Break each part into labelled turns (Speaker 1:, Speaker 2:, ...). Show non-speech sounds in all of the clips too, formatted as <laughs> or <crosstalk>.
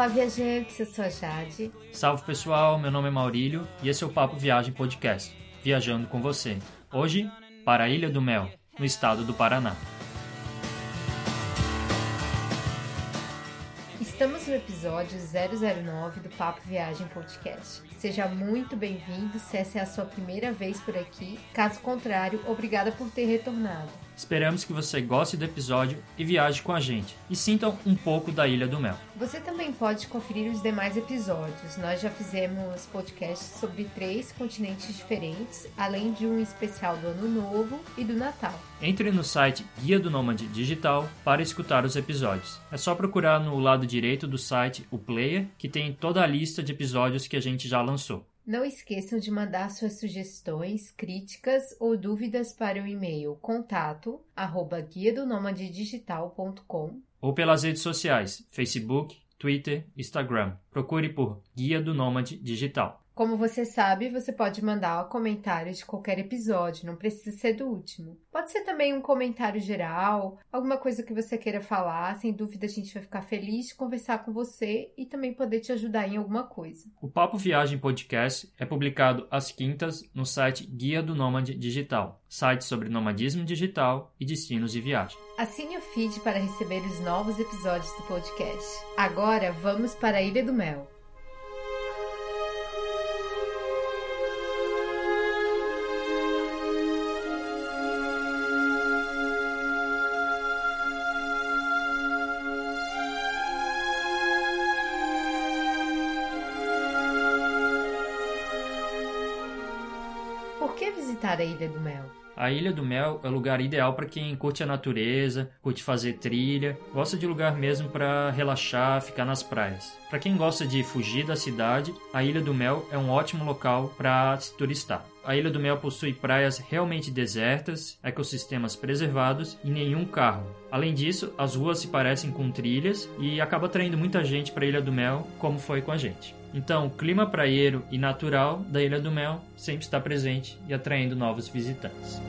Speaker 1: Olá, viajantes, eu sou a Jade.
Speaker 2: Salve pessoal, meu nome é Maurílio e esse é o Papo Viagem Podcast, viajando com você. Hoje, para a Ilha do Mel, no estado do Paraná.
Speaker 1: Estamos no episódio 009 do Papo Viagem Podcast. Seja muito bem-vindo se essa é a sua primeira vez por aqui. Caso contrário, obrigada por ter retornado.
Speaker 2: Esperamos que você goste do episódio e viaje com a gente e sintam um pouco da Ilha do Mel.
Speaker 1: Você também pode conferir os demais episódios. Nós já fizemos podcasts sobre três continentes diferentes, além de um especial do Ano Novo e do Natal.
Speaker 2: Entre no site Guia do Nômade Digital para escutar os episódios. É só procurar no lado direito do site o player, que tem toda a lista de episódios que a gente já lançou.
Speaker 1: Não esqueçam de mandar suas sugestões, críticas ou dúvidas para o e-mail contato arroba guia do digital.com
Speaker 2: ou pelas redes sociais, Facebook, Twitter, Instagram. Procure por Guia do Nômade Digital.
Speaker 1: Como você sabe, você pode mandar comentários de qualquer episódio, não precisa ser do último. Pode ser também um comentário geral, alguma coisa que você queira falar, sem dúvida a gente vai ficar feliz de conversar com você e também poder te ajudar em alguma coisa.
Speaker 2: O Papo Viagem Podcast é publicado às quintas no site Guia do Nômade Digital, site sobre nomadismo digital e destinos de viagem.
Speaker 1: Assine o feed para receber os novos episódios do podcast. Agora vamos para a Ilha do Mel. A Ilha do Mel?
Speaker 2: A Ilha do Mel é o lugar ideal para quem curte a natureza, curte fazer trilha, gosta de lugar mesmo para relaxar, ficar nas praias. Para quem gosta de fugir da cidade, a Ilha do Mel é um ótimo local para se turistar. A Ilha do Mel possui praias realmente desertas, ecossistemas preservados e nenhum carro. Além disso, as ruas se parecem com trilhas e acaba atraindo muita gente para a Ilha do Mel, como foi com a gente. Então, o clima praieiro e natural da Ilha do Mel sempre está presente e atraindo novos visitantes.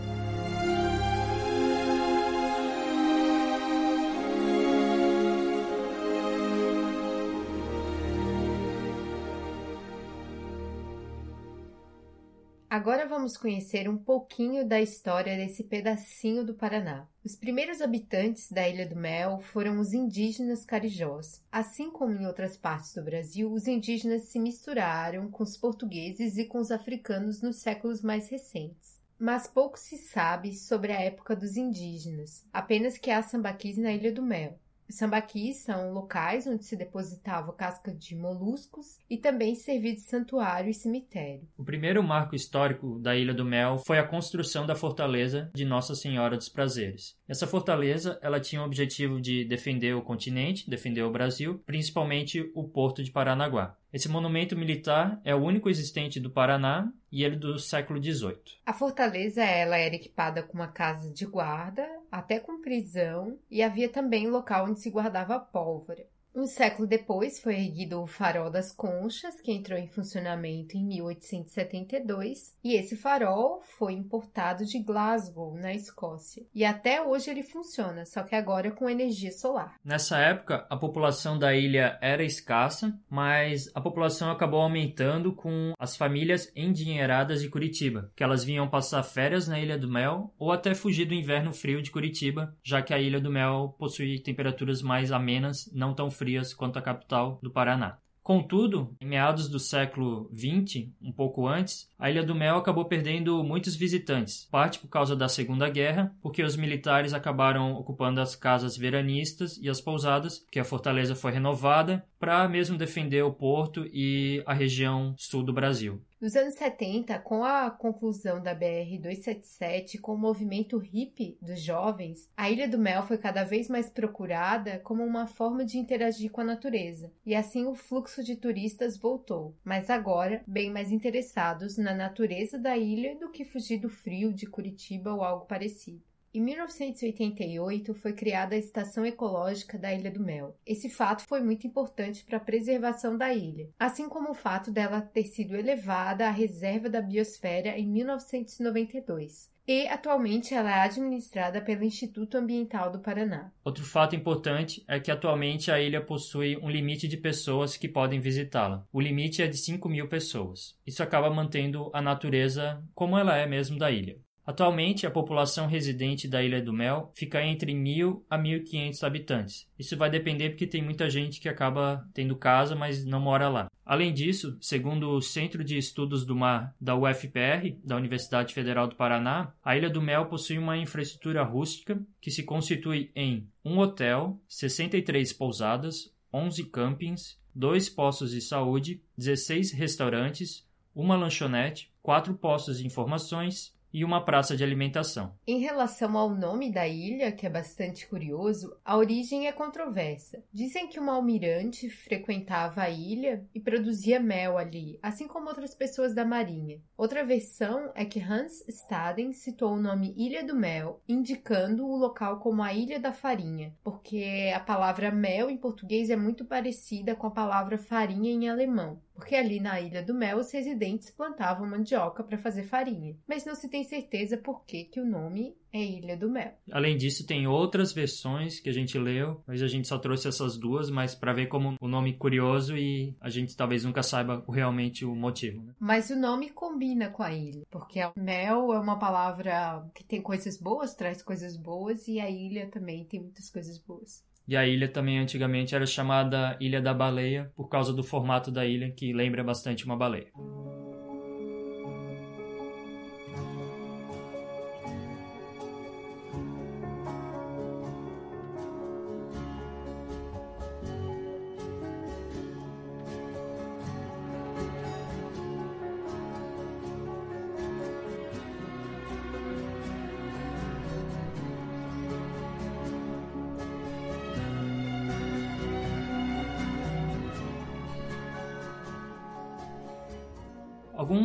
Speaker 1: Agora vamos conhecer um pouquinho da história desse pedacinho do Paraná. Os primeiros habitantes da Ilha do Mel foram os indígenas carijós. Assim como em outras partes do Brasil, os indígenas se misturaram com os portugueses e com os africanos nos séculos mais recentes. Mas pouco se sabe sobre a época dos indígenas, apenas que há sambaquis na Ilha do Mel. Sambaquis são locais onde se depositava casca de moluscos e também servia de santuário e cemitério.
Speaker 2: O primeiro marco histórico da Ilha do Mel foi a construção da fortaleza de Nossa Senhora dos Prazeres. Essa fortaleza, ela tinha o objetivo de defender o continente, defender o Brasil, principalmente o porto de Paranaguá. Esse monumento militar é o único existente do Paraná e ele é do século XVIII.
Speaker 1: A fortaleza ela era equipada com uma casa de guarda, até com prisão, e havia também local onde se guardava pólvora. Um século depois foi erguido o Farol das Conchas, que entrou em funcionamento em 1872, e esse farol foi importado de Glasgow, na Escócia. E até hoje ele funciona, só que agora com energia solar.
Speaker 2: Nessa época, a população da ilha era escassa, mas a população acabou aumentando com as famílias endinheiradas de Curitiba, que elas vinham passar férias na Ilha do Mel ou até fugir do inverno frio de Curitiba, já que a Ilha do Mel possui temperaturas mais amenas, não tão quanto a capital do Paraná. Contudo, em meados do século XX, um pouco antes, a Ilha do Mel acabou perdendo muitos visitantes, parte por causa da Segunda Guerra, porque os militares acabaram ocupando as casas veranistas e as pousadas, que a fortaleza foi renovada para mesmo defender o porto e a região sul do Brasil.
Speaker 1: Nos anos 70, com a conclusão da BR-277 com o movimento hippie dos jovens, a Ilha do Mel foi cada vez mais procurada como uma forma de interagir com a natureza, e assim o fluxo de turistas voltou, mas agora bem mais interessados na natureza da ilha do que fugir do frio de Curitiba ou algo parecido. Em 1988 foi criada a Estação Ecológica da Ilha do Mel. Esse fato foi muito importante para a preservação da ilha, assim como o fato dela ter sido elevada à reserva da biosfera em 1992. e atualmente ela é administrada pelo Instituto Ambiental do Paraná.
Speaker 2: Outro fato importante é que atualmente a ilha possui um limite de pessoas que podem visitá-la. O limite é de 5 mil pessoas. Isso acaba mantendo a natureza como ela é mesmo da ilha. Atualmente, a população residente da Ilha do Mel fica entre 1.000 a 1.500 habitantes. Isso vai depender porque tem muita gente que acaba tendo casa, mas não mora lá. Além disso, segundo o Centro de Estudos do Mar da UFPR, da Universidade Federal do Paraná, a Ilha do Mel possui uma infraestrutura rústica que se constitui em um hotel, 63 pousadas, 11 campings, dois postos de saúde, 16 restaurantes, uma lanchonete, quatro postos de informações, e uma praça de alimentação.
Speaker 1: Em relação ao nome da ilha, que é bastante curioso, a origem é controversa. Dizem que uma almirante frequentava a ilha e produzia mel ali, assim como outras pessoas da marinha. Outra versão é que Hans Staden citou o nome Ilha do Mel, indicando o local como a Ilha da Farinha, porque a palavra mel em português é muito parecida com a palavra farinha em alemão porque ali na Ilha do Mel os residentes plantavam mandioca para fazer farinha, mas não se tem certeza por que, que o nome é Ilha do Mel.
Speaker 2: Além disso, tem outras versões que a gente leu, mas a gente só trouxe essas duas, mas para ver como o nome é curioso e a gente talvez nunca saiba realmente o motivo. Né?
Speaker 1: Mas o nome combina com a ilha, porque mel é uma palavra que tem coisas boas, traz coisas boas, e a ilha também tem muitas coisas boas.
Speaker 2: E a ilha também antigamente era chamada Ilha da Baleia por causa do formato da ilha que lembra bastante uma baleia.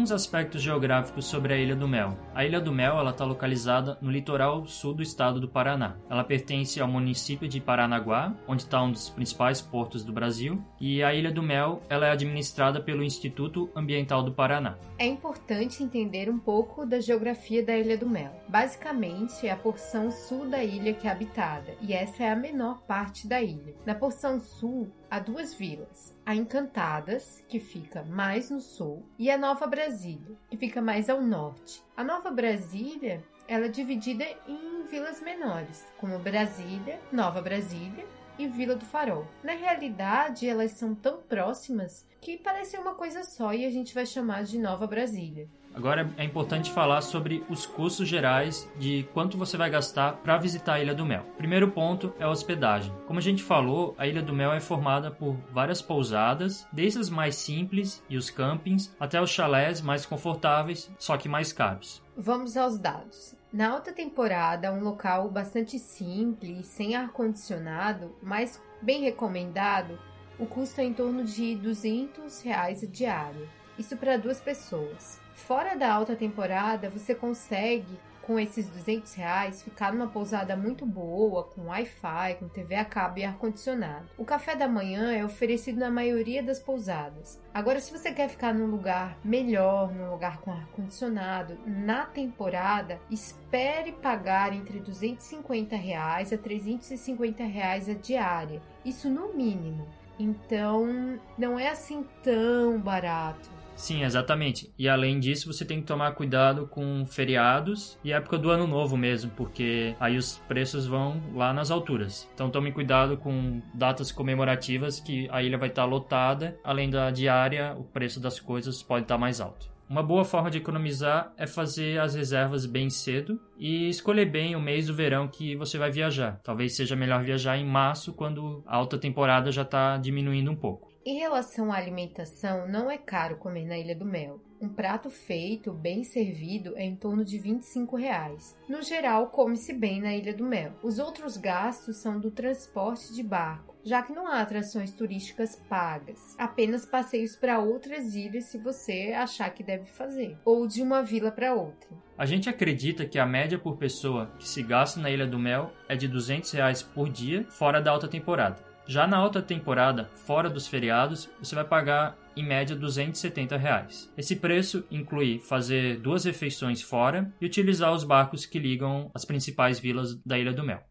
Speaker 2: Alguns aspectos geográficos sobre a Ilha do Mel. A Ilha do Mel está localizada no litoral sul do estado do Paraná. Ela pertence ao município de Paranaguá, onde está um dos principais portos do Brasil, e a Ilha do Mel ela é administrada pelo Instituto Ambiental do Paraná.
Speaker 1: É importante entender um pouco da geografia da Ilha do Mel. Basicamente, é a porção sul da ilha que é habitada, e essa é a menor parte da ilha. Na porção sul, há duas vilas, a Encantadas, que fica mais no sul, e a Nova Brasília, que fica mais ao norte. A Nova Brasília ela é dividida em vilas menores, como Brasília, Nova Brasília e Vila do Farol. Na realidade, elas são tão próximas que parecem uma coisa só e a gente vai chamar de Nova Brasília.
Speaker 2: Agora é importante falar sobre os custos gerais de quanto você vai gastar para visitar a Ilha do Mel. Primeiro ponto é a hospedagem. Como a gente falou, a Ilha do Mel é formada por várias pousadas, desde as mais simples e os campings até os chalés mais confortáveis, só que mais caros.
Speaker 1: Vamos aos dados. Na alta temporada, um local bastante simples, sem ar-condicionado, mas bem recomendado, o custo é em torno de 200 reais a diária. Isso para duas pessoas. Fora da alta temporada, você consegue, com esses 200 reais, ficar numa pousada muito boa, com Wi-Fi, com TV a cabo e ar-condicionado. O café da manhã é oferecido na maioria das pousadas. Agora, se você quer ficar num lugar melhor, num lugar com ar-condicionado, na temporada, espere pagar entre 250 reais a 350 reais a diária. Isso no mínimo. Então, não é assim tão barato.
Speaker 2: Sim, exatamente. E além disso, você tem que tomar cuidado com feriados e época do ano novo mesmo, porque aí os preços vão lá nas alturas. Então tome cuidado com datas comemorativas que a ilha vai estar lotada, além da diária, o preço das coisas pode estar mais alto. Uma boa forma de economizar é fazer as reservas bem cedo e escolher bem o mês do verão que você vai viajar. Talvez seja melhor viajar em março, quando a alta temporada já está diminuindo um pouco.
Speaker 1: Em relação à alimentação, não é caro comer na Ilha do Mel. Um prato feito, bem servido, é em torno de 25 reais. No geral, come-se bem na Ilha do Mel. Os outros gastos são do transporte de barco, já que não há atrações turísticas pagas, apenas passeios para outras ilhas se você achar que deve fazer, ou de uma vila para outra.
Speaker 2: A gente acredita que a média por pessoa que se gasta na Ilha do Mel é de 200 reais por dia, fora da alta temporada. Já na alta temporada, fora dos feriados, você vai pagar em média 270 reais. Esse preço inclui fazer duas refeições fora e utilizar os barcos que ligam as principais vilas da Ilha do Mel.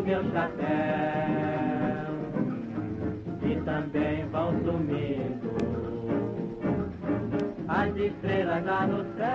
Speaker 3: O meu chapéu e também vão sumindo as estrelas lá no céu.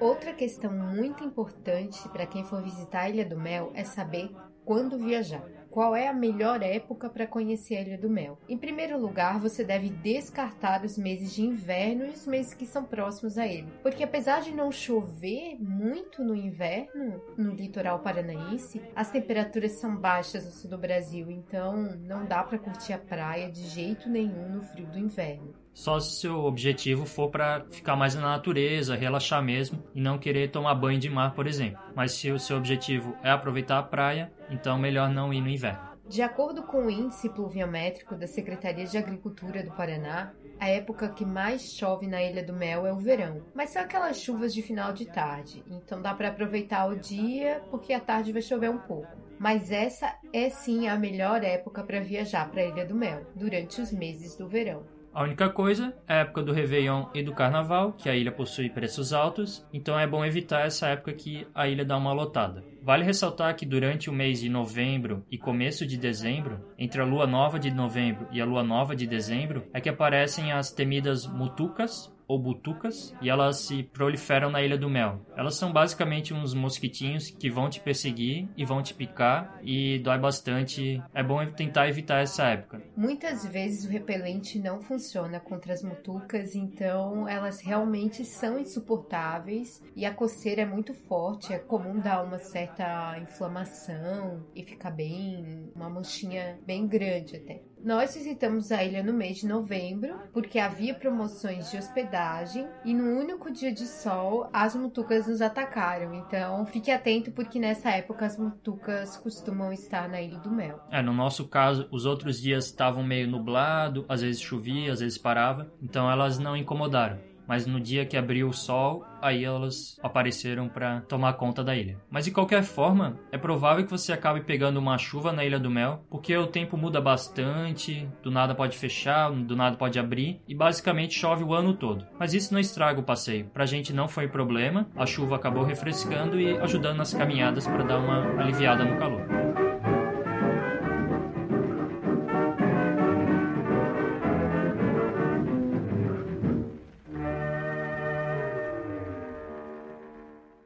Speaker 1: Outra questão muito importante para quem for visitar a Ilha do Mel é saber quando viajar. Qual é a melhor época para conhecer a Ilha do Mel? Em primeiro lugar, você deve descartar os meses de inverno e os meses que são próximos a ele. Porque apesar de não chover muito no inverno no litoral paranaense, as temperaturas são baixas no sul do Brasil, então não dá para curtir a praia de jeito nenhum no frio do inverno
Speaker 2: só se seu objetivo for para ficar mais na natureza, relaxar mesmo e não querer tomar banho de mar, por exemplo. Mas se o seu objetivo é aproveitar a praia, então melhor não ir no inverno.
Speaker 1: De acordo com o índice pluviométrico da Secretaria de Agricultura do Paraná, a época que mais chove na Ilha do Mel é o verão, mas são aquelas chuvas de final de tarde, então dá para aproveitar o dia porque à tarde vai chover um pouco. Mas essa é sim a melhor época para viajar para a Ilha do Mel, durante os meses do verão.
Speaker 2: A única coisa é a época do Réveillon e do Carnaval, que a ilha possui preços altos, então é bom evitar essa época que a ilha dá uma lotada. Vale ressaltar que durante o mês de novembro e começo de dezembro, entre a lua nova de novembro e a lua nova de dezembro, é que aparecem as temidas mutucas, ou butucas e elas se proliferam na Ilha do Mel. Elas são basicamente uns mosquitinhos que vão te perseguir e vão te picar e dói bastante. É bom tentar evitar essa época.
Speaker 1: Muitas vezes o repelente não funciona contra as mutucas, então elas realmente são insuportáveis e a coceira é muito forte. É comum dar uma certa inflamação e ficar bem, uma manchinha bem grande até. Nós visitamos a ilha no mês de novembro porque havia promoções de hospedagem e no único dia de sol as mutucas nos atacaram. Então fique atento porque nessa época as mutucas costumam estar na Ilha do Mel.
Speaker 2: É, no nosso caso, os outros dias estavam meio nublado, às vezes chovia, às vezes parava, então elas não incomodaram mas no dia que abriu o sol, aí elas apareceram para tomar conta da ilha. Mas de qualquer forma, é provável que você acabe pegando uma chuva na Ilha do Mel, porque o tempo muda bastante, do nada pode fechar, do nada pode abrir e basicamente chove o ano todo. Mas isso não estraga o passeio. Pra gente não foi problema, a chuva acabou refrescando e ajudando nas caminhadas para dar uma aliviada no calor.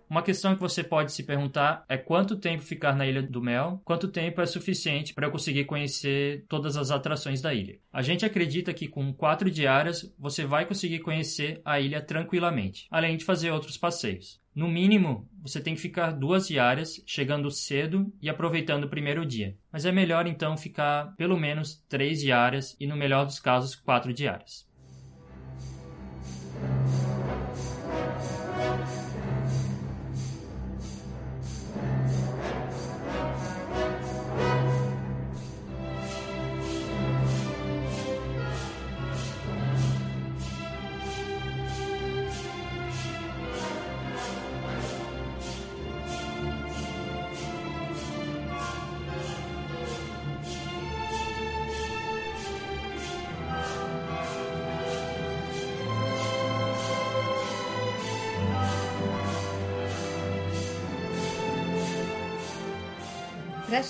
Speaker 2: Uma questão que você pode se perguntar é quanto tempo ficar na Ilha do Mel, quanto tempo é suficiente para eu conseguir conhecer todas as atrações da ilha. A gente acredita que com quatro diárias você vai conseguir conhecer a ilha tranquilamente, além de fazer outros passeios. No mínimo, você tem que ficar duas diárias, chegando cedo e aproveitando o primeiro dia. Mas é melhor então ficar pelo menos três diárias e, no melhor dos casos, quatro diárias.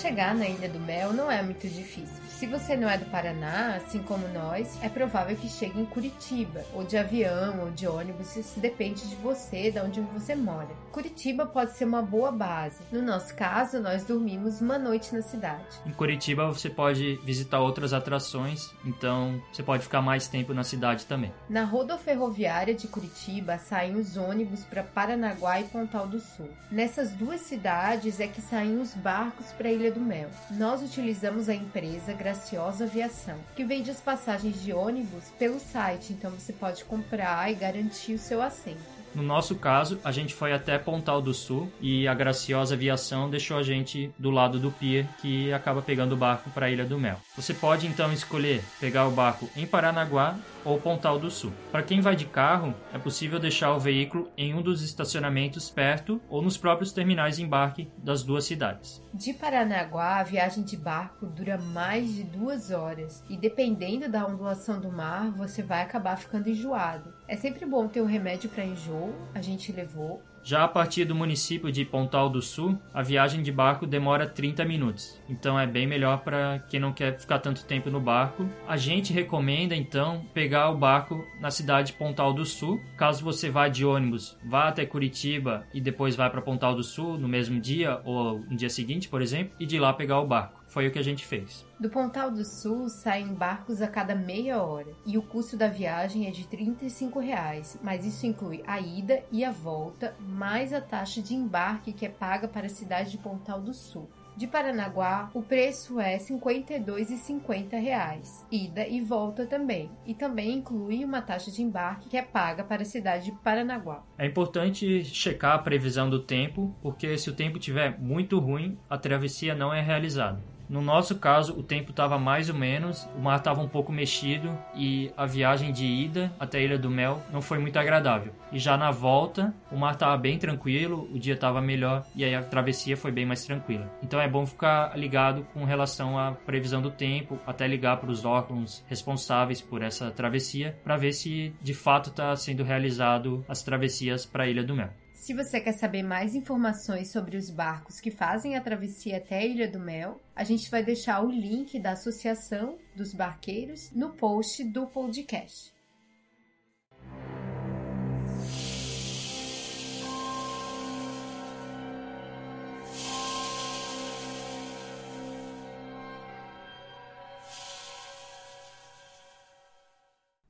Speaker 1: Chegar na Ilha do Mel não é muito difícil. Se você não é do Paraná, assim como nós, é provável que chegue em Curitiba, ou de avião, ou de ônibus, isso depende de você, de onde você mora. Curitiba pode ser uma boa base. No nosso caso, nós dormimos uma noite na cidade.
Speaker 2: Em Curitiba você pode visitar outras atrações, então você pode ficar mais tempo na cidade também.
Speaker 1: Na rodoferroviária de Curitiba saem os ônibus para Paranaguá e Pontal do Sul. Nessas duas cidades é que saem os barcos para a Ilha do Mel. Nós utilizamos a empresa Graciosa Aviação, que vende as passagens de ônibus pelo site, então você pode comprar e garantir o seu assento.
Speaker 2: No nosso caso, a gente foi até Pontal do Sul e a graciosa aviação deixou a gente do lado do pier que acaba pegando o barco para a Ilha do Mel. Você pode então escolher pegar o barco em Paranaguá ou Pontal do Sul. Para quem vai de carro, é possível deixar o veículo em um dos estacionamentos perto ou nos próprios terminais de embarque das duas cidades.
Speaker 1: De Paranaguá, a viagem de barco dura mais de duas horas e, dependendo da ondulação do mar, você vai acabar ficando enjoado. É sempre bom ter um remédio para enjoo, a gente levou,
Speaker 2: já a partir do município de Pontal do Sul, a viagem de barco demora 30 minutos. Então é bem melhor para quem não quer ficar tanto tempo no barco. A gente recomenda então pegar o barco na cidade de Pontal do Sul. Caso você vá de ônibus, vá até Curitiba e depois vá para Pontal do Sul no mesmo dia ou no dia seguinte, por exemplo, e de lá pegar o barco. Foi o que a gente fez.
Speaker 1: Do Pontal do Sul saem barcos a cada meia hora e o custo da viagem é de 35 reais, mas isso inclui a ida e a volta, mais a taxa de embarque que é paga para a cidade de Pontal do Sul. De Paranaguá, o preço é 52,50 reais, ida e volta também, e também inclui uma taxa de embarque que é paga para a cidade de Paranaguá.
Speaker 2: É importante checar a previsão do tempo, porque se o tempo estiver muito ruim, a travessia não é realizada. No nosso caso, o tempo estava mais ou menos, o mar estava um pouco mexido e a viagem de ida até a Ilha do Mel não foi muito agradável. E já na volta, o mar estava bem tranquilo, o dia estava melhor e aí a travessia foi bem mais tranquila. Então é bom ficar ligado com relação à previsão do tempo, até ligar para os órgãos responsáveis por essa travessia para ver se de fato está sendo realizado as travessias para a Ilha do Mel.
Speaker 1: Se você quer saber mais informações sobre os barcos que fazem a travessia até a Ilha do Mel, a gente vai deixar o link da Associação dos Barqueiros no post do podcast.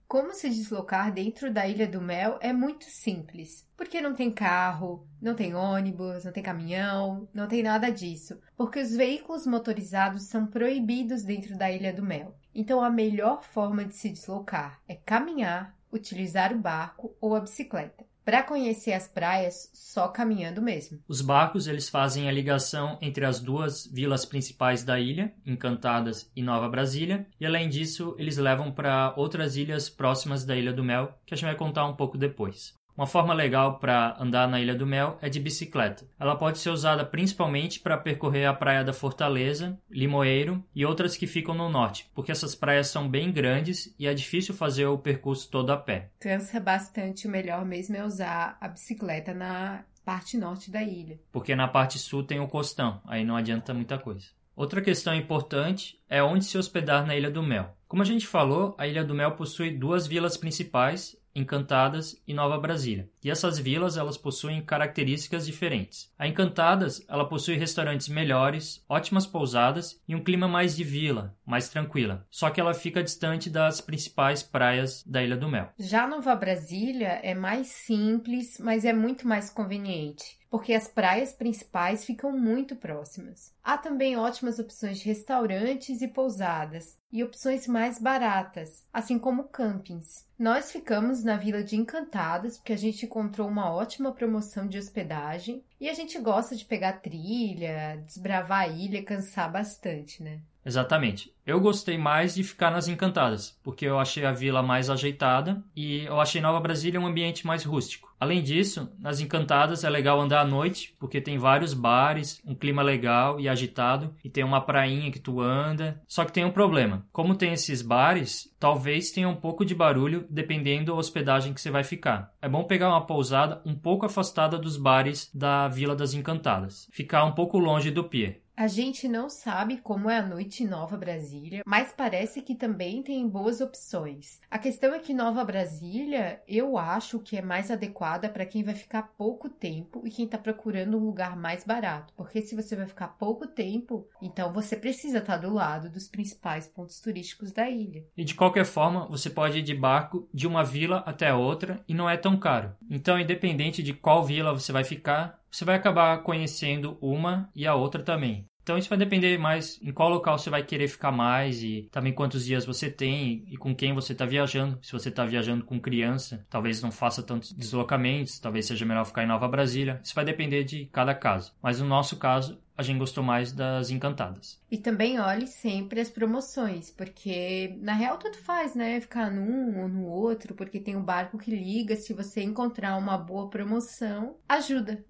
Speaker 1: Como se deslocar dentro da Ilha do Mel é muito simples, porque não tem carro, não tem ônibus, não tem caminhão, não tem nada disso, porque os veículos motorizados são proibidos dentro da Ilha do Mel. Então a melhor forma de se deslocar é caminhar, utilizar o barco ou a bicicleta. Para conhecer as praias, só caminhando mesmo.
Speaker 2: Os barcos eles fazem a ligação entre as duas vilas principais da ilha, Encantadas e Nova Brasília, e além disso, eles levam para outras ilhas próximas da Ilha do Mel, que a gente vai contar um pouco depois. Uma forma legal para andar na Ilha do Mel é de bicicleta. Ela pode ser usada principalmente para percorrer a praia da Fortaleza, Limoeiro e outras que ficam no norte, porque essas praias são bem grandes e é difícil fazer o percurso todo a pé.
Speaker 1: Cansa bastante, o melhor mesmo é usar a bicicleta na parte norte da ilha.
Speaker 2: Porque na parte sul tem o costão, aí não adianta muita coisa. Outra questão importante é onde se hospedar na Ilha do Mel. Como a gente falou, a Ilha do Mel possui duas vilas principais Encantadas e Nova Brasília. E essas vilas elas possuem características diferentes. A Encantadas ela possui restaurantes melhores, ótimas pousadas e um clima mais de vila, mais tranquila. Só que ela fica distante das principais praias da Ilha do Mel.
Speaker 1: Já Nova Brasília é mais simples, mas é muito mais conveniente porque as praias principais ficam muito próximas. Há também ótimas opções de restaurantes e pousadas, e opções mais baratas, assim como campings. Nós ficamos na Vila de Encantadas porque a gente encontrou uma ótima promoção de hospedagem e a gente gosta de pegar trilha, desbravar a ilha, cansar bastante, né?
Speaker 2: Exatamente. Eu gostei mais de ficar nas Encantadas, porque eu achei a vila mais ajeitada e eu achei Nova Brasília um ambiente mais rústico. Além disso, nas Encantadas é legal andar à noite, porque tem vários bares, um clima legal e agitado, e tem uma prainha que tu anda. Só que tem um problema. Como tem esses bares, talvez tenha um pouco de barulho dependendo da hospedagem que você vai ficar. É bom pegar uma pousada um pouco afastada dos bares da Vila das Encantadas, ficar um pouco longe do pier.
Speaker 1: A gente não sabe como é a noite em Nova Brasília, mas parece que também tem boas opções. A questão é que Nova Brasília, eu acho que é mais adequada para quem vai ficar pouco tempo e quem está procurando um lugar mais barato. Porque se você vai ficar pouco tempo, então você precisa estar tá do lado dos principais pontos turísticos da ilha.
Speaker 2: E de qualquer forma, você pode ir de barco de uma vila até outra e não é tão caro. Então, independente de qual vila você vai ficar, você vai acabar conhecendo uma e a outra também. Então isso vai depender mais em qual local você vai querer ficar mais e também quantos dias você tem e com quem você está viajando. Se você está viajando com criança, talvez não faça tantos deslocamentos, talvez seja melhor ficar em Nova Brasília. Isso vai depender de cada caso. Mas no nosso caso, a gente gostou mais das encantadas.
Speaker 1: E também olhe sempre as promoções, porque na real tudo faz, né? Ficar num ou no outro, porque tem um barco que liga. Se você encontrar uma boa promoção, ajuda.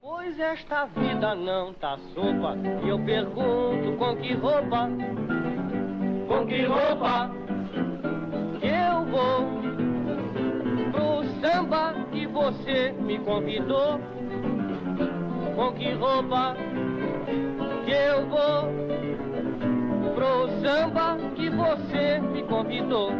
Speaker 3: Pois esta vida não tá sopa E eu pergunto com que roupa Com que roupa eu vou Pro samba que você me convidou Com que roupa eu vou Pro samba que você me convidou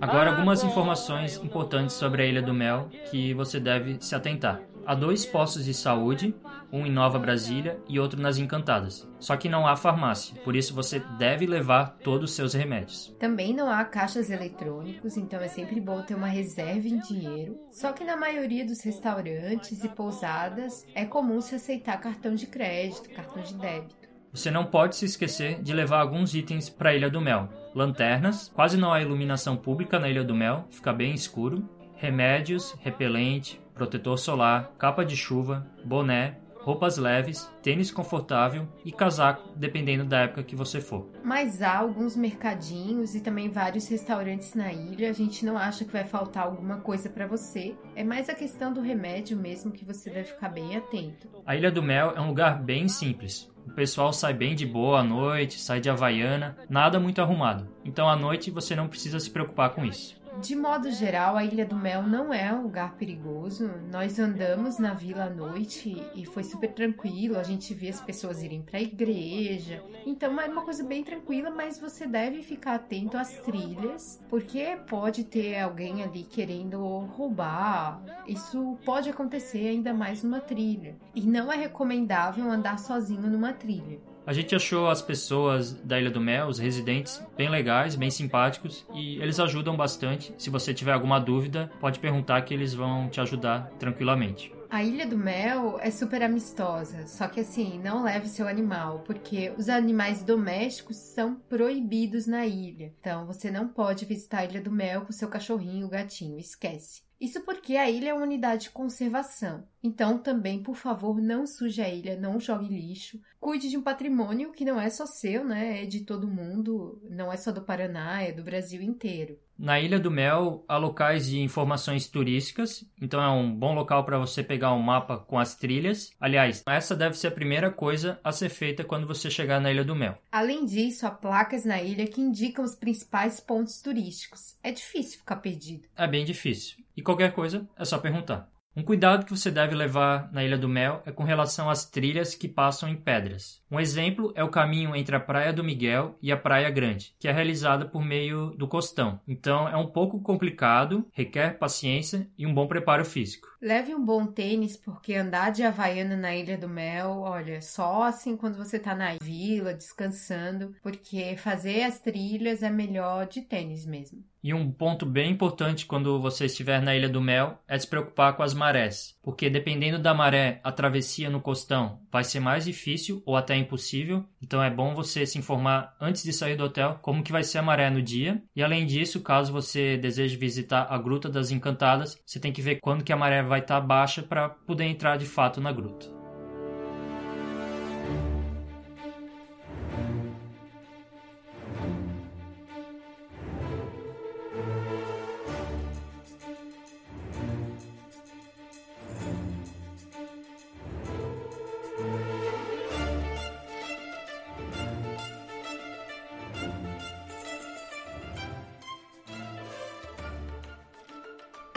Speaker 2: Agora, algumas informações importantes sobre a Ilha do Mel que você deve se atentar. Há dois postos de saúde, um em Nova Brasília e outro nas Encantadas. Só que não há farmácia, por isso você deve levar todos os seus remédios.
Speaker 1: Também não há caixas eletrônicos, então é sempre bom ter uma reserva em dinheiro. Só que na maioria dos restaurantes e pousadas é comum se aceitar cartão de crédito, cartão de débito.
Speaker 2: Você não pode se esquecer de levar alguns itens para a Ilha do Mel. Lanternas, quase não há iluminação pública na Ilha do Mel, fica bem escuro. Remédios, repelente, protetor solar, capa de chuva, boné, roupas leves, tênis confortável e casaco, dependendo da época que você for.
Speaker 1: Mas há alguns mercadinhos e também vários restaurantes na ilha. A gente não acha que vai faltar alguma coisa para você. É mais a questão do remédio mesmo que você deve ficar bem atento.
Speaker 2: A Ilha do Mel é um lugar bem simples. O pessoal sai bem de boa à noite, sai de Havaiana, nada muito arrumado. Então à noite você não precisa se preocupar com isso.
Speaker 1: De modo geral, a Ilha do Mel não é um lugar perigoso. Nós andamos na vila à noite e foi super tranquilo. A gente via as pessoas irem para a igreja. Então é uma coisa bem tranquila, mas você deve ficar atento às trilhas, porque pode ter alguém ali querendo roubar. Isso pode acontecer ainda mais numa trilha. E não é recomendável andar sozinho numa trilha.
Speaker 2: A gente achou as pessoas da Ilha do Mel, os residentes, bem legais, bem simpáticos e eles ajudam bastante. Se você tiver alguma dúvida, pode perguntar que eles vão te ajudar tranquilamente.
Speaker 1: A Ilha do Mel é super amistosa, só que assim, não leve seu animal, porque os animais domésticos são proibidos na ilha. Então você não pode visitar a Ilha do Mel com seu cachorrinho, gatinho, esquece. Isso porque a ilha é uma unidade de conservação. Então, também, por favor, não suje a ilha, não jogue lixo. Cuide de um patrimônio que não é só seu, né? É de todo mundo, não é só do Paraná, é do Brasil inteiro.
Speaker 2: Na Ilha do Mel há locais de informações turísticas, então é um bom local para você pegar um mapa com as trilhas. Aliás, essa deve ser a primeira coisa a ser feita quando você chegar na Ilha do Mel.
Speaker 1: Além disso, há placas na ilha que indicam os principais pontos turísticos. É difícil ficar perdido.
Speaker 2: É bem difícil. E qualquer coisa é só perguntar. Um cuidado que você deve levar na Ilha do Mel é com relação às trilhas que passam em pedras. Um exemplo é o caminho entre a Praia do Miguel e a Praia Grande, que é realizada por meio do costão. Então é um pouco complicado, requer paciência e um bom preparo físico.
Speaker 1: Leve um bom tênis, porque andar de Havaiana na Ilha do Mel, olha, só assim quando você tá na vila, descansando, porque fazer as trilhas é melhor de tênis mesmo.
Speaker 2: E um ponto bem importante quando você estiver na Ilha do Mel é se preocupar com as marés, porque dependendo da maré, a travessia no costão vai ser mais difícil ou até impossível. Então é bom você se informar antes de sair do hotel como que vai ser a maré no dia. E além disso, caso você deseje visitar a Gruta das Encantadas, você tem que ver quando que a maré vai estar baixa para poder entrar de fato na gruta.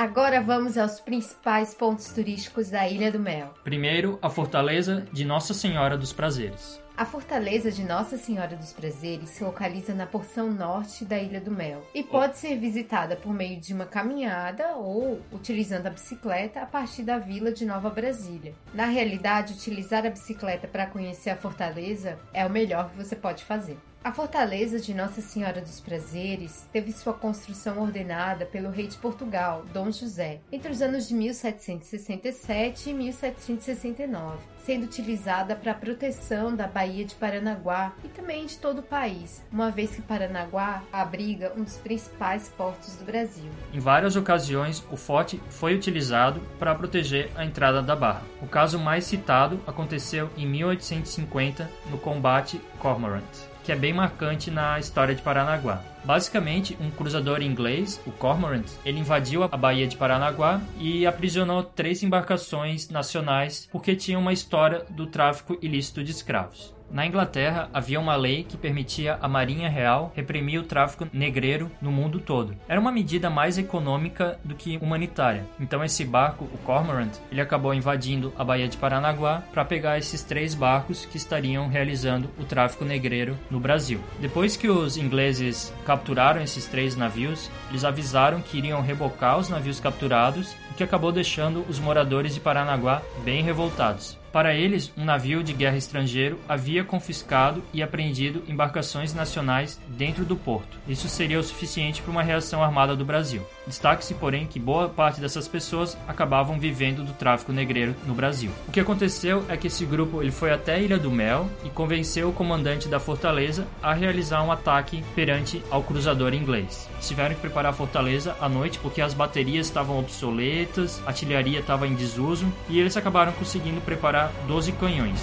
Speaker 1: Agora vamos aos principais pontos turísticos da Ilha do Mel.
Speaker 2: Primeiro, a Fortaleza de Nossa Senhora dos Prazeres.
Speaker 1: A Fortaleza de Nossa Senhora dos Prazeres se localiza na porção norte da Ilha do Mel e pode ser visitada por meio de uma caminhada ou utilizando a bicicleta a partir da vila de Nova Brasília. Na realidade, utilizar a bicicleta para conhecer a fortaleza é o melhor que você pode fazer. A fortaleza de Nossa Senhora dos Prazeres teve sua construção ordenada pelo rei de Portugal, Dom José, entre os anos de 1767 e 1769, sendo utilizada para a proteção da Baía de Paranaguá e também de todo o país, uma vez que Paranaguá abriga um dos principais portos do Brasil.
Speaker 2: Em várias ocasiões, o forte foi utilizado para proteger a entrada da barra. O caso mais citado aconteceu em 1850 no combate Cormorant que é bem marcante na história de Paranaguá. Basicamente, um cruzador inglês, o Cormorant, ele invadiu a Baía de Paranaguá e aprisionou três embarcações nacionais porque tinham uma história do tráfico ilícito de escravos. Na Inglaterra, havia uma lei que permitia à Marinha Real reprimir o tráfico negreiro no mundo todo. Era uma medida mais econômica do que humanitária. Então esse barco, o Cormorant, ele acabou invadindo a Baía de Paranaguá para pegar esses três barcos que estariam realizando o tráfico negreiro no Brasil. Depois que os ingleses capturaram esses três navios, eles avisaram que iriam rebocar os navios capturados, o que acabou deixando os moradores de Paranaguá bem revoltados. Para eles, um navio de guerra estrangeiro havia confiscado e apreendido embarcações nacionais dentro do porto. Isso seria o suficiente para uma reação armada do Brasil. Destaque-se, porém, que boa parte dessas pessoas acabavam vivendo do tráfico negreiro no Brasil. O que aconteceu é que esse grupo ele foi até a Ilha do Mel e convenceu o comandante da fortaleza a realizar um ataque perante ao cruzador inglês. Tiveram que preparar a fortaleza à noite porque as baterias estavam obsoletas, a artilharia estava em desuso e eles acabaram conseguindo preparar 12 canhões.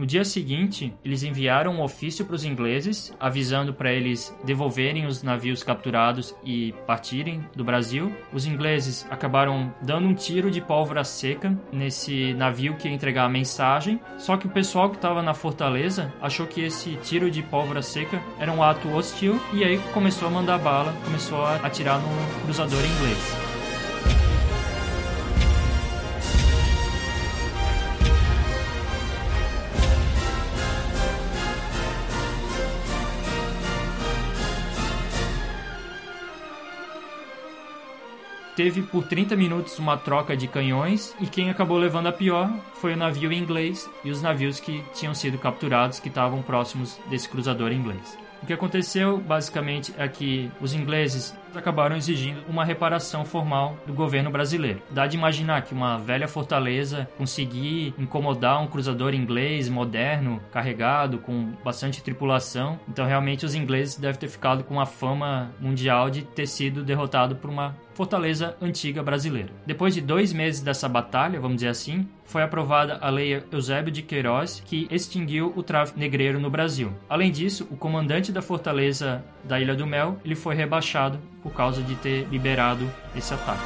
Speaker 2: No dia seguinte, eles enviaram um ofício para os ingleses, avisando para eles devolverem os navios capturados e partirem do Brasil. Os ingleses acabaram dando um tiro de pólvora seca nesse navio que ia entregar a mensagem, só que o pessoal que estava na fortaleza achou que esse tiro de pólvora seca era um ato hostil e aí começou a mandar bala, começou a atirar no cruzador inglês. Teve por 30 minutos uma troca de canhões e quem acabou levando a pior foi o navio inglês e os navios que tinham sido capturados que estavam próximos desse cruzador inglês. O que aconteceu basicamente é que os ingleses acabaram exigindo uma reparação formal do governo brasileiro. Dá de imaginar que uma velha fortaleza conseguir incomodar um cruzador inglês moderno, carregado, com bastante tripulação. Então, realmente, os ingleses devem ter ficado com uma fama mundial de ter sido derrotado por uma fortaleza antiga brasileira. Depois de dois meses dessa batalha, vamos dizer assim, foi aprovada a Lei Eusébio de Queiroz, que extinguiu o tráfico negreiro no Brasil. Além disso, o comandante da fortaleza da Ilha do Mel ele foi rebaixado por causa de ter liberado esse ataque.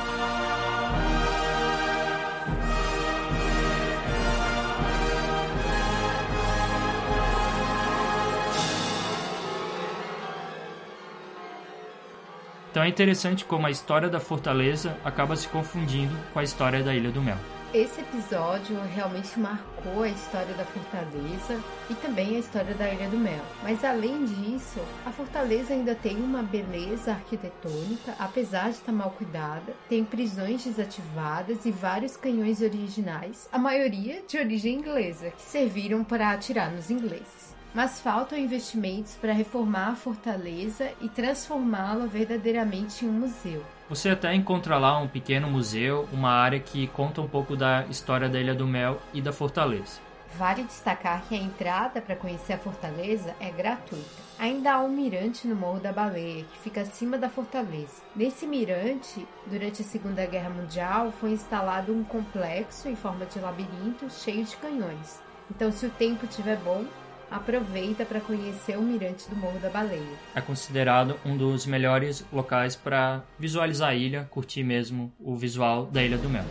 Speaker 2: Então é interessante como a história da fortaleza acaba se confundindo com a história da Ilha do Mel.
Speaker 1: Esse episódio realmente marcou a história da fortaleza e também a história da Ilha do Mel. Mas além disso, a fortaleza ainda tem uma beleza arquitetônica, apesar de estar mal cuidada, tem prisões desativadas e vários canhões originais, a maioria de origem inglesa, que serviram para atirar nos ingleses mas faltam investimentos para reformar a fortaleza e transformá-la verdadeiramente em um museu.
Speaker 2: Você até encontra lá um pequeno museu, uma área que conta um pouco da história da Ilha do Mel e da fortaleza.
Speaker 1: Vale destacar que a entrada para conhecer a fortaleza é gratuita. Ainda há um mirante no Morro da Baleia, que fica acima da fortaleza. Nesse mirante, durante a Segunda Guerra Mundial, foi instalado um complexo em forma de labirinto cheio de canhões. Então, se o tempo estiver bom, aproveita para conhecer o mirante do Morro da Baleia.
Speaker 2: É considerado um dos melhores locais para visualizar a ilha, curtir mesmo o visual da Ilha do Mel.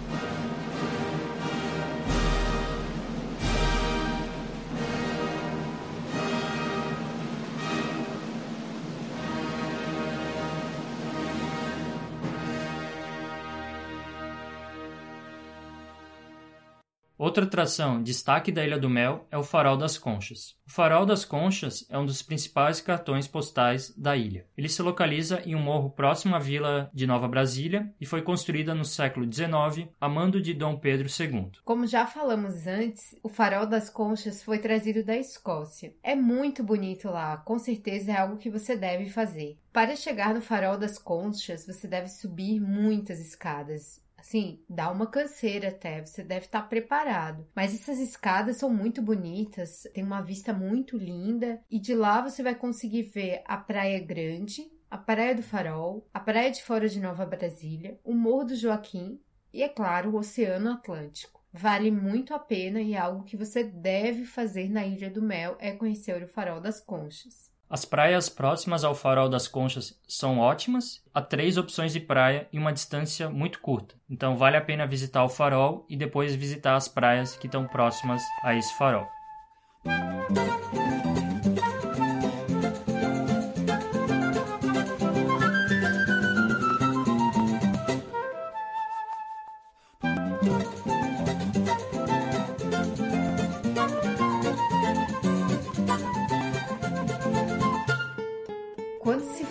Speaker 2: Outra atração, destaque da Ilha do Mel, é o Farol das Conchas. O Farol das Conchas é um dos principais cartões postais da ilha. Ele se localiza em um morro próximo à vila de Nova Brasília e foi construída no século XIX a mando de Dom Pedro II.
Speaker 1: Como já falamos antes, o Farol das Conchas foi trazido da Escócia. É muito bonito lá, com certeza é algo que você deve fazer. Para chegar no Farol das Conchas, você deve subir muitas escadas. Assim, dá uma canseira até, você deve estar preparado. Mas essas escadas são muito bonitas, tem uma vista muito linda e de lá você vai conseguir ver a Praia Grande, a Praia do Farol, a Praia de Fora de Nova Brasília, o Morro do Joaquim e, é claro, o Oceano Atlântico. Vale muito a pena e é algo que você deve fazer na Ilha do Mel é conhecer o Farol das Conchas.
Speaker 2: As praias próximas ao Farol das Conchas são ótimas. Há três opções de praia e uma distância muito curta. Então vale a pena visitar o farol e depois visitar as praias que estão próximas a esse farol.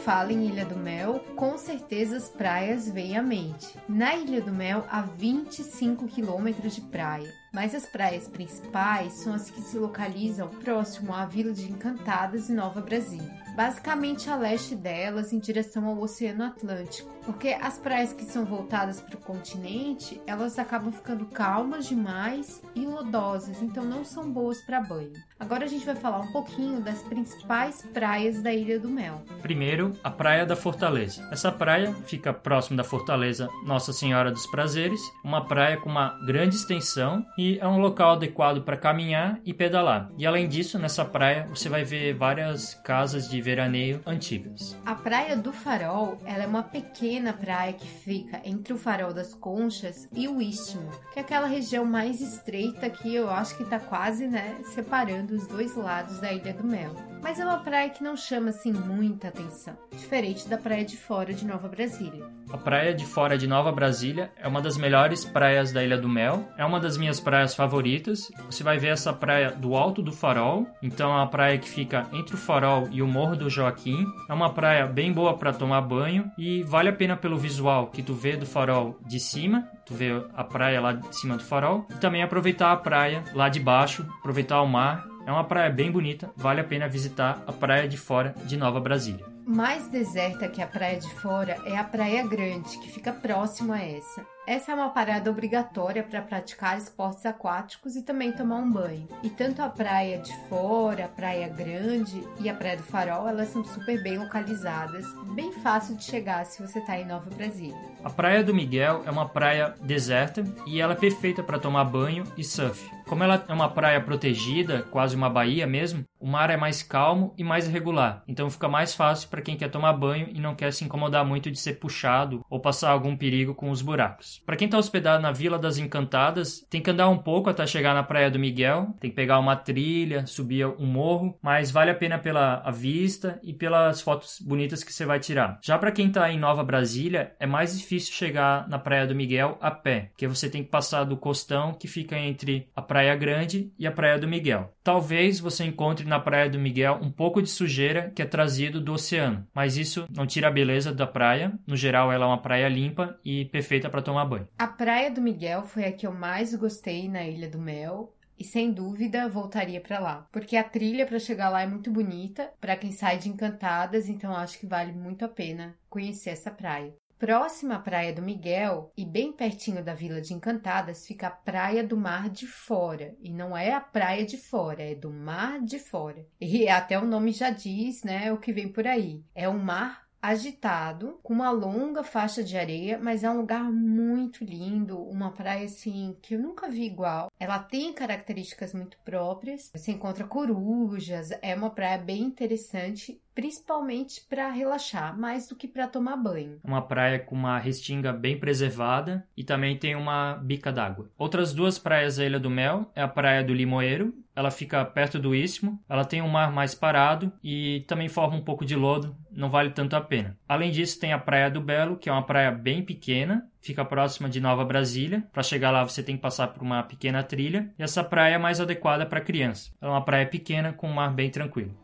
Speaker 1: Fala em Ilha do Mel, com certeza as praias vêm à mente. Na Ilha do Mel há 25 quilômetros de praia, mas as praias principais são as que se localizam próximo à Vila de Encantadas e Nova Brasília basicamente a leste delas, em direção ao Oceano Atlântico, porque as praias que são voltadas para o continente, elas acabam ficando calmas demais e lodosas, então não são boas para banho. Agora a gente vai falar um pouquinho das principais praias da Ilha do Mel.
Speaker 2: Primeiro, a Praia da Fortaleza. Essa praia fica próximo da Fortaleza Nossa Senhora dos Prazeres, uma praia com uma grande extensão e é um local adequado para caminhar e pedalar. E além disso, nessa praia você vai ver várias casas de veraneio antigas.
Speaker 1: A Praia do Farol ela é uma pequena praia que fica entre o Farol das Conchas e o Istmo, que é aquela região mais estreita que eu acho que está quase né, separando os dois lados da Ilha do Mel. Mas é uma praia que não chama assim muita atenção, diferente da praia de fora de Nova Brasília.
Speaker 2: A praia de fora de Nova Brasília é uma das melhores praias da Ilha do Mel, é uma das minhas praias favoritas. Você vai ver essa praia do alto do farol, então é uma praia que fica entre o farol e o morro Morro do Joaquim. É uma praia bem boa para tomar banho e vale a pena pelo visual que tu vê do farol de cima, tu vê a praia lá de cima do farol e também aproveitar a praia lá de baixo, aproveitar o mar. É uma praia bem bonita, vale a pena visitar a praia de fora de Nova Brasília.
Speaker 1: Mais deserta que a praia de fora é a Praia Grande, que fica próximo a essa. Essa é uma parada obrigatória para praticar esportes aquáticos e também tomar um banho. E tanto a praia de fora, a praia grande e a praia do farol, elas são super bem localizadas, bem fácil de chegar se você está em Nova Brasília.
Speaker 2: A praia do Miguel é uma praia deserta e ela é perfeita para tomar banho e surf. Como ela é uma praia protegida, quase uma baía mesmo, o mar é mais calmo e mais regular, então fica mais fácil para quem quer tomar banho e não quer se incomodar muito de ser puxado ou passar algum perigo com os buracos. Para quem está hospedado na Vila das Encantadas, tem que andar um pouco até chegar na Praia do Miguel, tem que pegar uma trilha, subir um morro, mas vale a pena pela a vista e pelas fotos bonitas que você vai tirar. Já para quem está em Nova Brasília, é mais difícil chegar na Praia do Miguel a pé, porque você tem que passar do costão que fica entre a Praia Grande e a Praia do Miguel. Talvez você encontre na Praia do Miguel um pouco de sujeira que é trazido do oceano, mas isso não tira a beleza da praia. No geral, ela é uma praia limpa e perfeita para tomar banho.
Speaker 1: A Praia do Miguel foi a que eu mais gostei na Ilha do Mel. E sem dúvida voltaria para lá, porque a trilha para chegar lá é muito bonita para quem sai de Encantadas, então acho que vale muito a pena conhecer essa praia. Próxima à Praia do Miguel e bem pertinho da Vila de Encantadas fica a Praia do Mar de Fora. E não é a Praia de Fora, é do Mar de Fora. E <laughs> até o nome já diz, né, o que vem por aí. É um mar agitado, com uma longa faixa de areia, mas é um lugar muito lindo, uma praia assim que eu nunca vi igual. Ela tem características muito próprias. Você encontra corujas, é uma praia bem interessante principalmente para relaxar, mais do que para tomar banho.
Speaker 2: Uma praia com uma restinga bem preservada e também tem uma bica d'água. Outras duas praias da Ilha do Mel é a Praia do Limoeiro, ela fica perto do istmo, ela tem um mar mais parado e também forma um pouco de lodo, não vale tanto a pena. Além disso, tem a Praia do Belo, que é uma praia bem pequena, fica próxima de Nova Brasília. Para chegar lá, você tem que passar por uma pequena trilha, e essa praia é mais adequada para criança. É uma praia pequena com um mar bem tranquilo.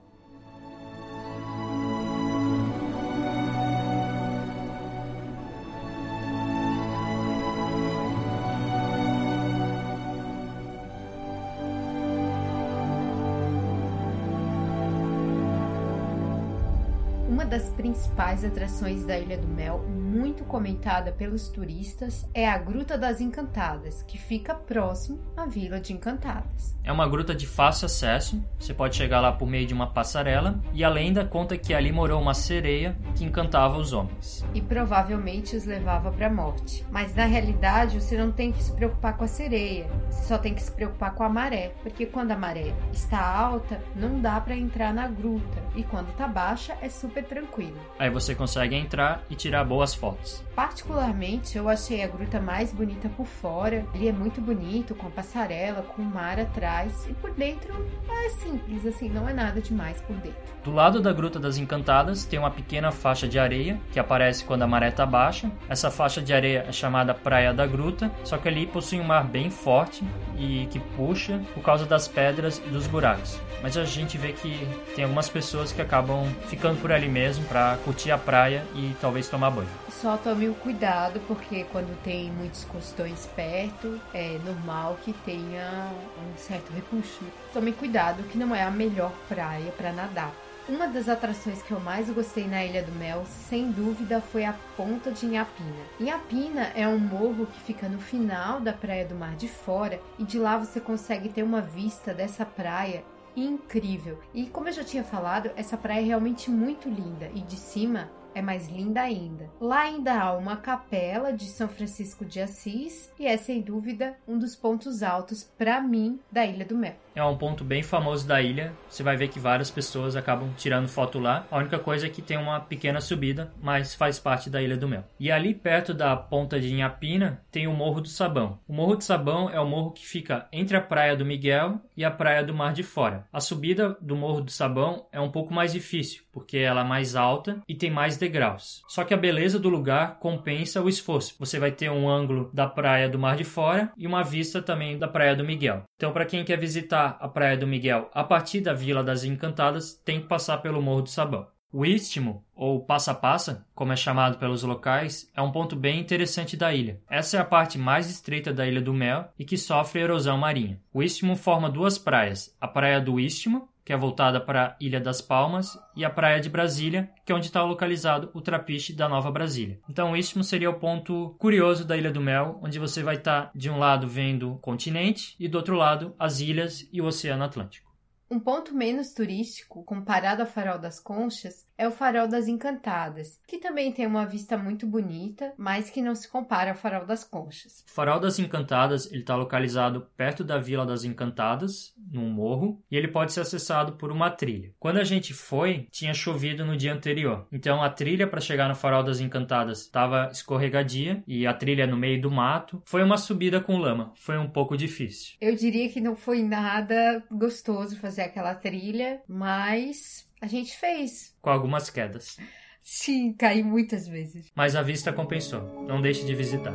Speaker 1: Principais atrações da Ilha do Mel, muito comentada pelos turistas, é a Gruta das Encantadas, que fica próximo à Vila de Encantadas.
Speaker 2: É uma gruta de fácil acesso, você pode chegar lá por meio de uma passarela, e a lenda conta que ali morou uma sereia que encantava os homens.
Speaker 1: E provavelmente os levava para a morte. Mas na realidade você não tem que se preocupar com a sereia, você só tem que se preocupar com a maré, porque quando a maré está alta, não dá para entrar na gruta, e quando está baixa é super tranquilo tranquilo.
Speaker 2: Aí você consegue entrar e tirar boas fotos.
Speaker 1: Particularmente, eu achei a gruta mais bonita por fora. Ele é muito bonito, com passarela, com mar atrás. E por dentro é simples, assim, não é nada demais por dentro.
Speaker 2: Do lado da Gruta das Encantadas tem uma pequena faixa de areia que aparece quando a maré está baixa. Essa faixa de areia é chamada Praia da Gruta, só que ali possui um mar bem forte e que puxa por causa das pedras e dos buracos. Mas a gente vê que tem algumas pessoas que acabam ficando por ali mesmo para curtir a praia e talvez tomar banho.
Speaker 1: Só tome o cuidado, porque quando tem muitos costões perto, é normal que tenha um certo repuxo. Tome cuidado que não é a melhor praia para nadar. Uma das atrações que eu mais gostei na Ilha do Mel, sem dúvida, foi a Ponta de Inhapina. Inhapina é um morro que fica no final da Praia do Mar de Fora e de lá você consegue ter uma vista dessa praia incrível. E como eu já tinha falado, essa praia é realmente muito linda e de cima é mais linda ainda. Lá ainda há uma capela de São Francisco de Assis e é sem dúvida um dos pontos altos para mim da Ilha do Mel.
Speaker 2: É um ponto bem famoso da ilha. Você vai ver que várias pessoas acabam tirando foto lá. A única coisa é que tem uma pequena subida, mas faz parte da Ilha do Mel. E ali perto da ponta de Inhapina tem o Morro do Sabão. O Morro do Sabão é o morro que fica entre a Praia do Miguel e a Praia do Mar de Fora. A subida do Morro do Sabão é um pouco mais difícil, porque ela é mais alta e tem mais degraus. Só que a beleza do lugar compensa o esforço. Você vai ter um ângulo da Praia do Mar de Fora e uma vista também da Praia do Miguel. Então, para quem quer visitar a Praia do Miguel a partir da Vila das Encantadas, tem que passar pelo Morro do Sabão. O Istmo, ou Passa-Passa, como é chamado pelos locais, é um ponto bem interessante da ilha. Essa é a parte mais estreita da Ilha do Mel e que sofre erosão marinha. O Istmo forma duas praias, a Praia do Istmo, que é voltada para a Ilha das Palmas, e a Praia de Brasília, que é onde está localizado o trapiche da Nova Brasília. Então, o Istmo seria o ponto curioso da Ilha do Mel, onde você vai estar tá, de um lado vendo o continente e do outro lado as ilhas e o Oceano Atlântico.
Speaker 1: Um ponto menos turístico, comparado ao Farol das Conchas, é o Farol das Encantadas, que também tem uma vista muito bonita, mas que não se compara ao Farol das Conchas.
Speaker 2: O Farol das Encantadas está localizado perto da Vila das Encantadas, num morro, e ele pode ser acessado por uma trilha. Quando a gente foi, tinha chovido no dia anterior, então a trilha para chegar no Farol das Encantadas estava escorregadia e a trilha no meio do mato. Foi uma subida com lama, foi um pouco difícil.
Speaker 1: Eu diria que não foi nada gostoso fazer aquela trilha, mas a gente fez.
Speaker 2: Com algumas quedas.
Speaker 1: Sim, caí muitas vezes.
Speaker 2: Mas a vista compensou. Não deixe de visitar.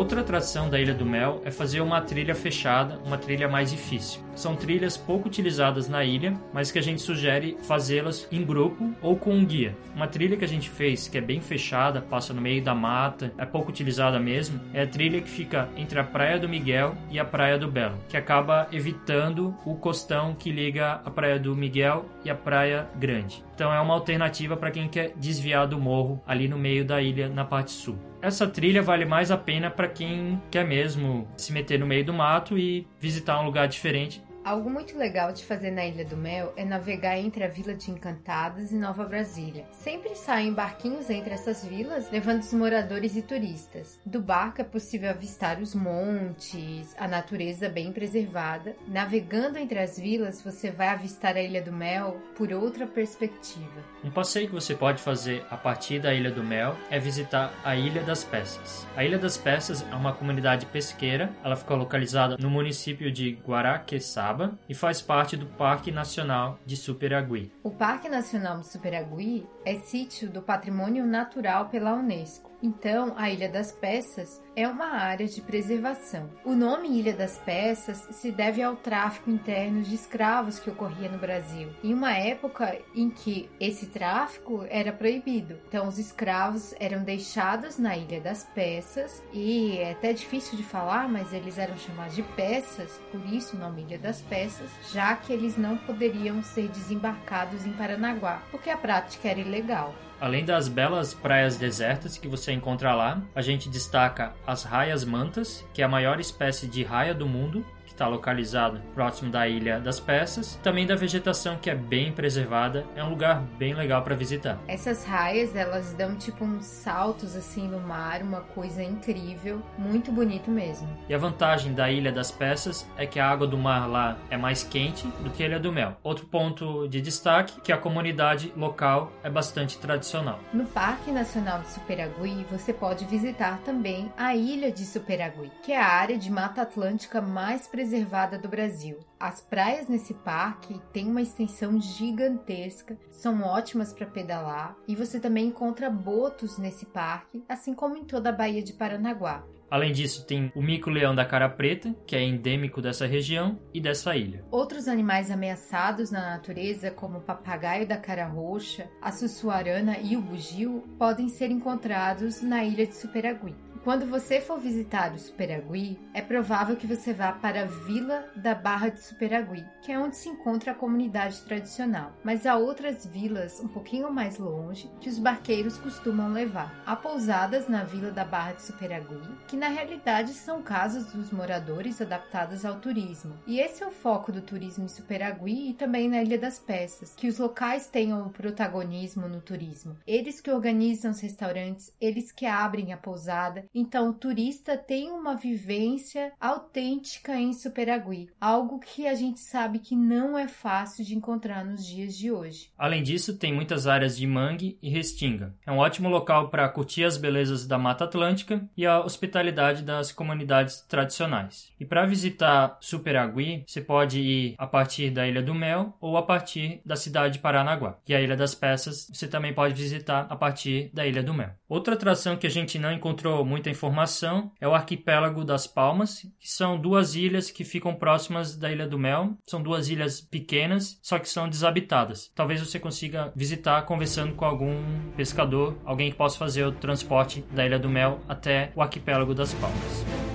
Speaker 2: Outra atração da Ilha do Mel é fazer uma trilha fechada, uma trilha mais difícil. São trilhas pouco utilizadas na ilha, mas que a gente sugere fazê-las em grupo ou com um guia. Uma trilha que a gente fez, que é bem fechada, passa no meio da mata, é pouco utilizada mesmo, é a trilha que fica entre a Praia do Miguel e a Praia do Belo, que acaba evitando o costão que liga a Praia do Miguel e a Praia Grande. Então é uma alternativa para quem quer desviar do morro ali no meio da ilha na parte sul. Essa trilha vale mais a pena para quem quer mesmo se meter no meio do mato e visitar um lugar diferente
Speaker 1: Algo muito legal de fazer na Ilha do Mel é navegar entre a Vila de Encantadas e Nova Brasília. Sempre saem barquinhos entre essas vilas, levando os moradores e turistas. Do barco é possível avistar os montes, a natureza bem preservada. Navegando entre as vilas, você vai avistar a Ilha do Mel por outra perspectiva.
Speaker 2: Um passeio que você pode fazer a partir da Ilha do Mel é visitar a Ilha das Peças. A Ilha das Peças é uma comunidade pesqueira, ela fica localizada no município de Guaraqueçaba e faz parte do Parque Nacional de Superagui.
Speaker 1: O Parque Nacional de Superagui é sítio do Patrimônio Natural pela Unesco. Então, a Ilha das Peças é uma área de preservação. O nome Ilha das Peças se deve ao tráfico interno de escravos que ocorria no Brasil, em uma época em que esse tráfico era proibido. Então, os escravos eram deixados na Ilha das Peças e é até difícil de falar, mas eles eram chamados de peças, por isso o nome Ilha das Peças, já que eles não poderiam ser desembarcados em Paranaguá, porque a prática era ilegal.
Speaker 2: Além das belas praias desertas que você encontra lá, a gente destaca as raias mantas, que é a maior espécie de raia do mundo, está localizado próximo da Ilha das Peças, também da vegetação que é bem preservada, é um lugar bem legal para visitar.
Speaker 1: Essas raias, elas dão tipo uns saltos assim no mar, uma coisa incrível, muito bonito mesmo.
Speaker 2: E a vantagem da Ilha das Peças é que a água do mar lá é mais quente do que a Ilha do Mel. Outro ponto de destaque que a comunidade local é bastante tradicional.
Speaker 1: No Parque Nacional de Superagui, você pode visitar também a Ilha de Superagui, que é a área de Mata Atlântica mais preservada preservada do Brasil. As praias nesse parque têm uma extensão gigantesca, são ótimas para pedalar e você também encontra botos nesse parque, assim como em toda a Baía de Paranaguá.
Speaker 2: Além disso, tem o mico-leão da cara preta, que é endêmico dessa região e dessa ilha.
Speaker 1: Outros animais ameaçados na natureza, como o papagaio da cara roxa, a sussuarana e o bugio, podem ser encontrados na ilha de Superagui. Quando você for visitar o Superagui, é provável que você vá para a Vila da Barra de Superagui, que é onde se encontra a comunidade tradicional. Mas há outras vilas um pouquinho mais longe que os barqueiros costumam levar. Há pousadas na Vila da Barra de Superagui, que na realidade são casas dos moradores adaptadas ao turismo. E esse é o foco do turismo em Superagui e também na Ilha das Peças, que os locais tenham o protagonismo no turismo. Eles que organizam os restaurantes, eles que abrem a pousada então, o turista tem uma vivência autêntica em Superagui, algo que a gente sabe que não é fácil de encontrar nos dias de hoje.
Speaker 2: Além disso, tem muitas áreas de mangue e restinga. É um ótimo local para curtir as belezas da Mata Atlântica e a hospitalidade das comunidades tradicionais. E para visitar Superagui, você pode ir a partir da Ilha do Mel ou a partir da cidade de Paranaguá. E a Ilha das Peças você também pode visitar a partir da Ilha do Mel. Outra atração que a gente não encontrou muito muita informação é o arquipélago das Palmas, que são duas ilhas que ficam próximas da Ilha do Mel. São duas ilhas pequenas, só que são desabitadas. Talvez você consiga visitar conversando com algum pescador, alguém que possa fazer o transporte da Ilha do Mel até o arquipélago das Palmas.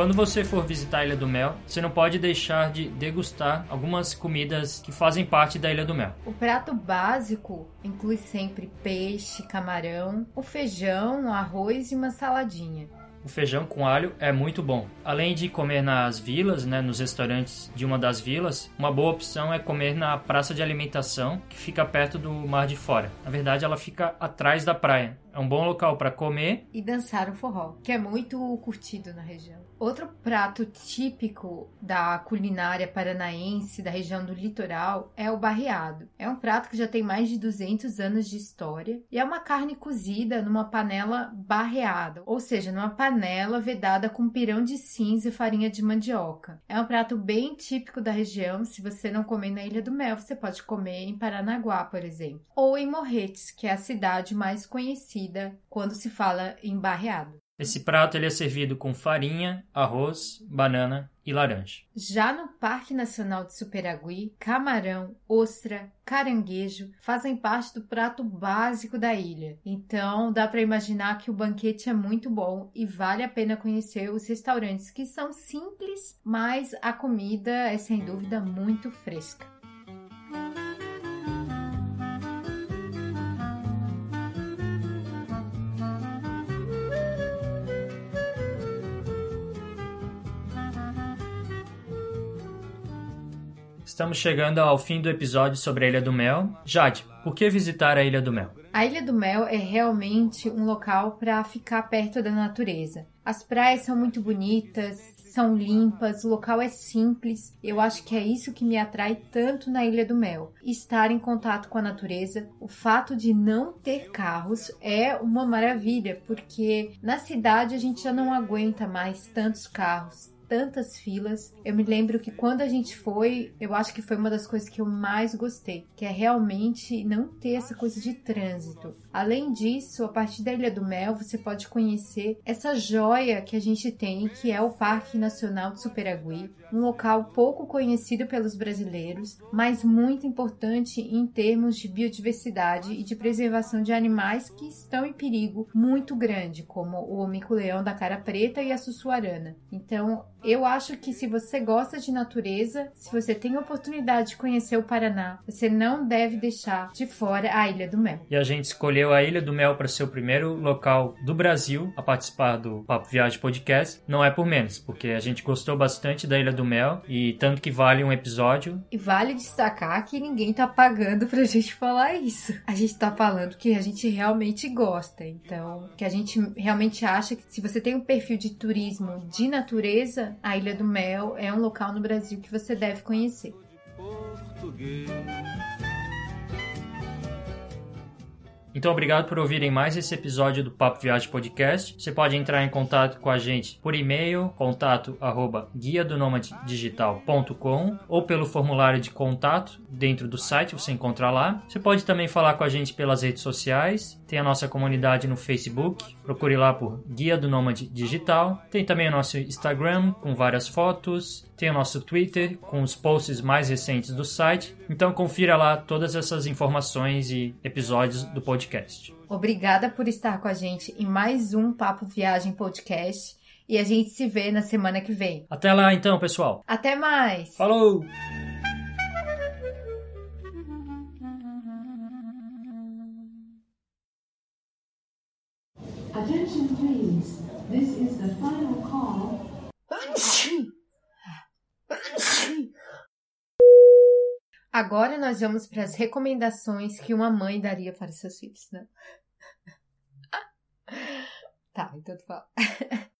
Speaker 2: Quando você for visitar a Ilha do Mel, você não pode deixar de degustar algumas comidas que fazem parte da Ilha do Mel.
Speaker 1: O prato básico inclui sempre peixe, camarão, o feijão, o arroz e uma saladinha.
Speaker 2: O feijão com alho é muito bom. Além de comer nas vilas, né, nos restaurantes de uma das vilas, uma boa opção é comer na praça de alimentação, que fica perto do Mar de Fora. Na verdade, ela fica atrás da praia. É um bom local para comer
Speaker 1: e dançar o forró, que é muito curtido na região. Outro prato típico da culinária paranaense da região do litoral é o barreado. É um prato que já tem mais de 200 anos de história e é uma carne cozida numa panela barreada, ou seja, numa panela vedada com pirão de cinza e farinha de mandioca. É um prato bem típico da região. Se você não comer na Ilha do Mel, você pode comer em Paranaguá, por exemplo, ou em Morretes, que é a cidade mais conhecida quando se fala em barreado.
Speaker 2: Esse prato ele é servido com farinha, arroz, banana e laranja.
Speaker 1: Já no Parque Nacional de Superagui, camarão, ostra, caranguejo fazem parte do prato básico da ilha. Então, dá para imaginar que o banquete é muito bom e vale a pena conhecer os restaurantes que são simples, mas a comida é sem dúvida muito fresca.
Speaker 2: Estamos chegando ao fim do episódio sobre a Ilha do Mel. Jade, por que visitar a Ilha do Mel?
Speaker 1: A Ilha do Mel é realmente um local para ficar perto da natureza. As praias são muito bonitas, são limpas, o local é simples. Eu acho que é isso que me atrai tanto na Ilha do Mel. Estar em contato com a natureza, o fato de não ter carros é uma maravilha, porque na cidade a gente já não aguenta mais tantos carros, tantas filas. Eu me lembro que quando a gente foi, eu acho que foi uma das coisas que eu mais gostei, que é realmente não ter essa coisa de trânsito. Além disso, a partir da Ilha do Mel, você pode conhecer essa joia que a gente tem, que é o Parque Nacional de Superagui, um local pouco conhecido pelos brasileiros, mas muito importante em termos de biodiversidade e de preservação de animais que estão em perigo muito grande, como o mico-leão da cara preta e a sussuarana. Então, eu acho que se você gosta de natureza, se você tem a oportunidade de conhecer o Paraná, você não deve deixar de fora a Ilha do Mel.
Speaker 2: E a gente escolheu a Ilha do Mel para ser o primeiro local do Brasil a participar do Papo Viagem Podcast. Não é por menos, porque a gente gostou bastante da Ilha do Mel e tanto que vale um episódio.
Speaker 1: E vale destacar que ninguém tá pagando pra gente falar isso. A gente tá falando que a gente realmente gosta. Então, que a gente realmente acha que se você tem um perfil de turismo de natureza, a Ilha do Mel é um local no Brasil que você deve conhecer. Português.
Speaker 2: Então, obrigado por ouvirem mais esse episódio do Papo Viagem Podcast. Você pode entrar em contato com a gente por e-mail, contato arroba guia do digital.com ou pelo formulário de contato dentro do site, você encontra lá. Você pode também falar com a gente pelas redes sociais, tem a nossa comunidade no Facebook, procure lá por Guia do Nômade Digital. Tem também o nosso Instagram com várias fotos, tem o nosso Twitter com os posts mais recentes do site. Então confira lá todas essas informações e episódios do podcast.
Speaker 1: Obrigada por estar com a gente em mais um Papo Viagem Podcast e a gente se vê na semana que vem.
Speaker 2: Até lá então, pessoal.
Speaker 1: Até mais.
Speaker 2: Falou! Attention please. This is the final call.
Speaker 1: Agora nós vamos para as recomendações que uma mãe daria para seus filhos, né? <laughs> tá, então tu fala. <laughs>